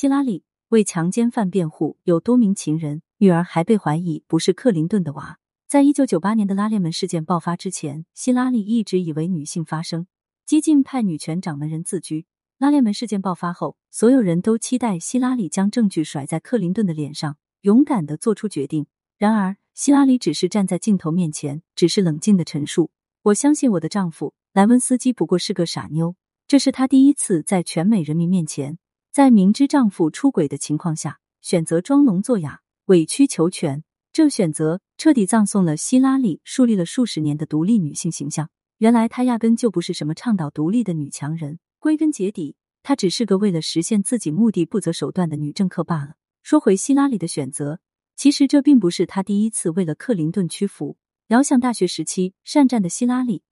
希拉里为强奸犯辩护，有多名情人，女儿还被怀疑不是克林顿的娃。在一九九八年的拉链门事件爆发之前，希拉里一直以为女性发声，激进派女权掌门人自居。拉链门事件爆发后，所有人都期待希拉里将证据甩在克林顿的脸上，勇敢的做出决定。然而，希拉里只是站在镜头面前，只是冷静的陈述：“我相信我的丈夫莱温斯基不过是个傻妞。”这是他第一次在全美人民面前，在明知丈夫出轨的情况下，选择装聋作哑、委曲求全。这选择彻底葬送了希拉里树立了数十年的独立女性形象。原来她压根就不是什么倡导独立的女强人，归根结底，她只是个为了实现自己目的不择手段的女政客罢了。说回希拉里的选择。其实这并不是她第一次为了克林顿屈服。遥想大学时期，善战的希拉里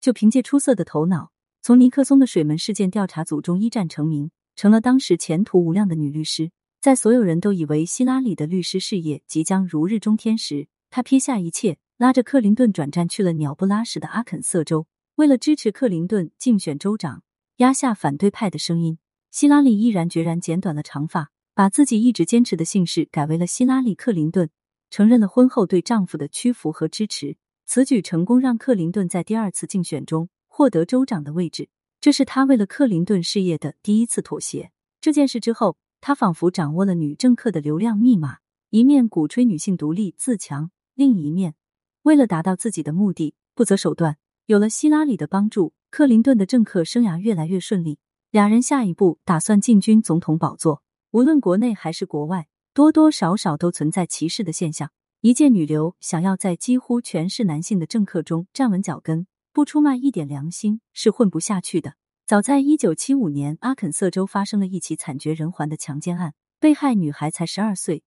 就凭借出色的头脑，从尼克松的水门事件调查组中一战成名，成了当时前途无量的女律师。在所有人都以为希拉里的律师事业即将如日中天时，她撇下一切，拉着克林顿转战去了鸟不拉屎的阿肯色州。为了支持克林顿竞选州长，压下反对派的声音，希拉里毅然决然剪短了长发。把自己一直坚持的姓氏改为了希拉里·克林顿，承认了婚后对丈夫的屈服和支持。此举成功让克林顿在第二次竞选中获得州长的位置，这是他为了克林顿事业的第一次妥协。这件事之后，他仿佛掌握了女政客的流量密码，一面鼓吹女性独立自强，另一面为了达到自己的目的不择手段。有了希拉里的帮助，克林顿的政客生涯越来越顺利。两人下一步打算进军总统宝座。无论国内还是国外，多多少少都存在歧视的现象。一介女流想要在几乎全是男性的政客中站稳脚跟，不出卖一点良心是混不下去的。早在一九七五年，阿肯色州发生了一起惨绝人寰的强奸案，被害女孩才十二岁，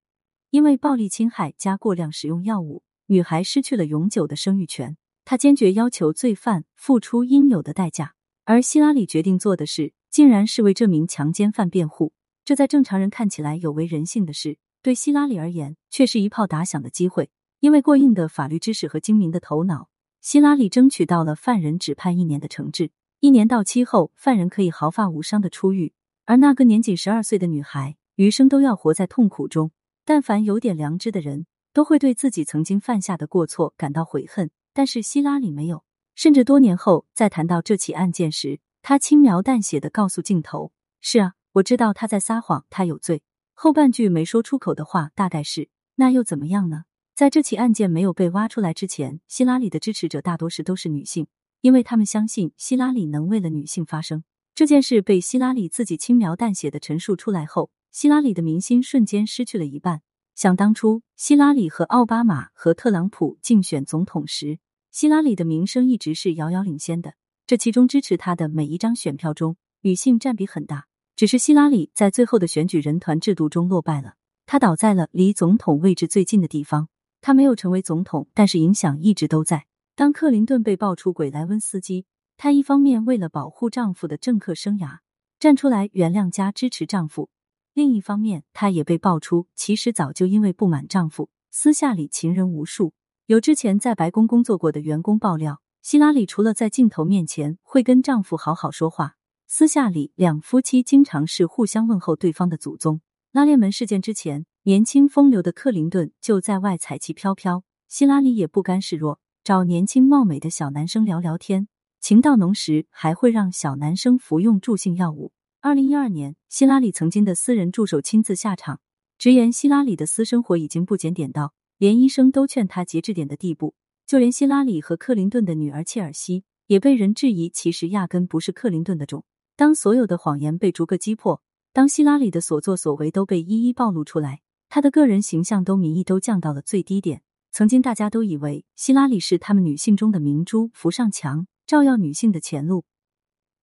因为暴力侵害加过量使用药物，女孩失去了永久的生育权。她坚决要求罪犯付出应有的代价，而希拉里决定做的事，竟然是为这名强奸犯辩护。这在正常人看起来有违人性的事，对希拉里而言却是一炮打响的机会。因为过硬的法律知识和精明的头脑，希拉里争取到了犯人只判一年的惩治。一年到期后，犯人可以毫发无伤的出狱，而那个年仅十二岁的女孩，余生都要活在痛苦中。但凡有点良知的人，都会对自己曾经犯下的过错感到悔恨。但是希拉里没有，甚至多年后在谈到这起案件时，他轻描淡写的告诉镜头：“是啊。”我知道他在撒谎，他有罪。后半句没说出口的话大概是：那又怎么样呢？在这起案件没有被挖出来之前，希拉里的支持者大多是都是女性，因为他们相信希拉里能为了女性发声。这件事被希拉里自己轻描淡写的陈述出来后，希拉里的民心瞬间失去了一半。想当初，希拉里和奥巴马和特朗普竞选总统时，希拉里的名声一直是遥遥领先的。这其中支持他的每一张选票中，女性占比很大。只是希拉里在最后的选举人团制度中落败了，他倒在了离总统位置最近的地方。他没有成为总统，但是影响一直都在。当克林顿被爆出轨莱温斯基，她一方面为了保护丈夫的政客生涯站出来原谅加支持丈夫，另一方面，她也被爆出其实早就因为不满丈夫，私下里情人无数。有之前在白宫工作过的员工爆料，希拉里除了在镜头面前会跟丈夫好好说话。私下里，两夫妻经常是互相问候对方的祖宗。拉链门事件之前，年轻风流的克林顿就在外彩旗飘飘，希拉里也不甘示弱，找年轻貌美的小男生聊聊天，情到浓时还会让小男生服用助兴药物。二零一二年，希拉里曾经的私人助手亲自下场，直言希拉里的私生活已经不检点到连医生都劝他节制点的地步。就连希拉里和克林顿的女儿切尔西也被人质疑，其实压根不是克林顿的种。当所有的谎言被逐个击破，当希拉里的所作所为都被一一暴露出来，她的个人形象都民意都降到了最低点。曾经大家都以为希拉里是她们女性中的明珠，扶上墙，照耀女性的前路，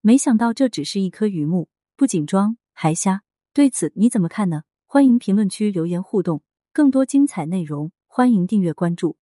没想到这只是一颗榆木，不仅装还瞎。对此你怎么看呢？欢迎评论区留言互动，更多精彩内容欢迎订阅关注。